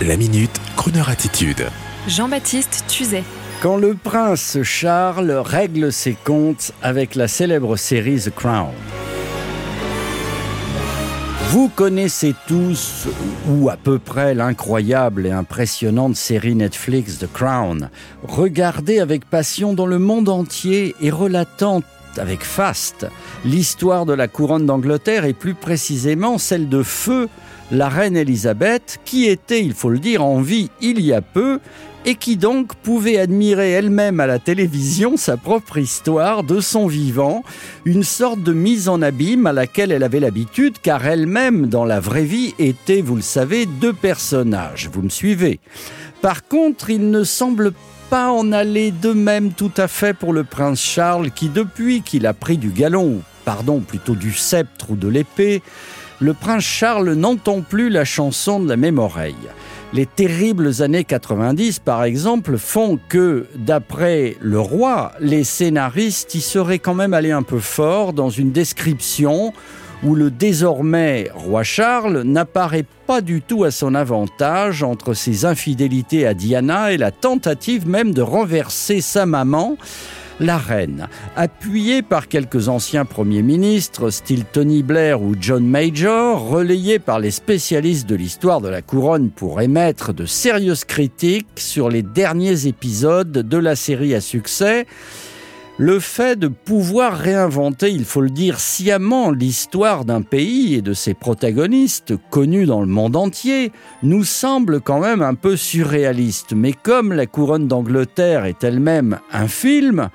La minute, Kroneur attitude. Jean-Baptiste Tuzet. Quand le prince Charles règle ses comptes avec la célèbre série The Crown. Vous connaissez tous, ou à peu près, l'incroyable et impressionnante série Netflix The Crown, regardée avec passion dans le monde entier et relatant avec faste l'histoire de la couronne d'Angleterre et plus précisément celle de feu la reine Élisabeth, qui était, il faut le dire, en vie il y a peu, et qui donc pouvait admirer elle-même à la télévision sa propre histoire de son vivant, une sorte de mise en abîme à laquelle elle avait l'habitude, car elle-même, dans la vraie vie, était, vous le savez, deux personnages. Vous me suivez Par contre, il ne semble pas en aller de même tout à fait pour le prince Charles, qui depuis qu'il a pris du galon, pardon, plutôt du sceptre ou de l'épée, le prince Charles n'entend plus la chanson de la même oreille. Les terribles années 90, par exemple, font que, d'après le roi, les scénaristes y seraient quand même allés un peu fort dans une description où le désormais roi Charles n'apparaît pas du tout à son avantage entre ses infidélités à Diana et la tentative même de renverser sa maman la reine. Appuyée par quelques anciens premiers ministres, style Tony Blair ou John Major, relayée par les spécialistes de l'histoire de la couronne pour émettre de sérieuses critiques sur les derniers épisodes de la série à succès, le fait de pouvoir réinventer, il faut le dire sciemment, l'histoire d'un pays et de ses protagonistes connus dans le monde entier nous semble quand même un peu surréaliste. Mais comme la couronne d'Angleterre est elle-même un film,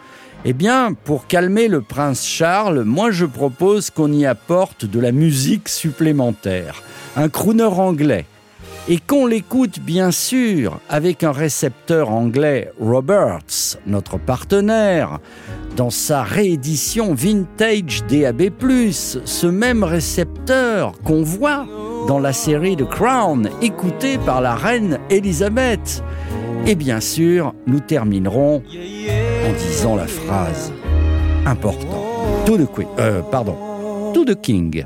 eh bien, pour calmer le prince Charles, moi je propose qu'on y apporte de la musique supplémentaire, un crooner anglais, et qu'on l'écoute bien sûr avec un récepteur anglais Roberts, notre partenaire, dans sa réédition vintage DAB+, ce même récepteur qu'on voit dans la série The Crown, écouté par la reine Elisabeth. Et bien sûr, nous terminerons en disant la phrase importante. To the Queen, euh, pardon, to the King.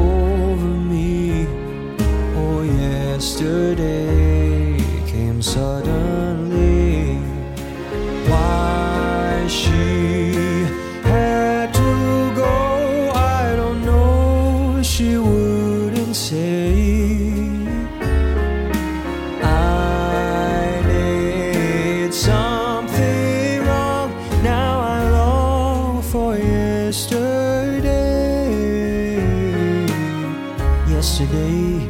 yesterday came suddenly. Why she had to go, I don't know. She wouldn't say. I did something wrong. Now I long for yesterday. Yesterday,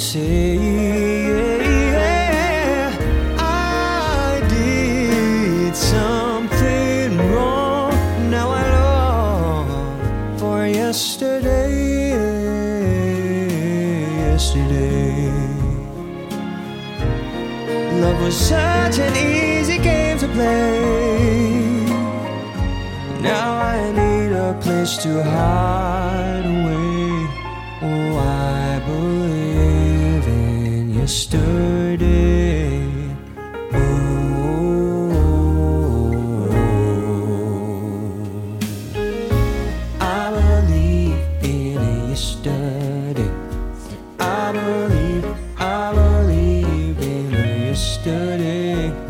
say I did something wrong. Now I long for yesterday, yesterday. Love was such an easy game to play. Now I need a place to hide away. Oh, I believe yesterday. Oh, I believe in yesterday. I believe, I believe in yesterday.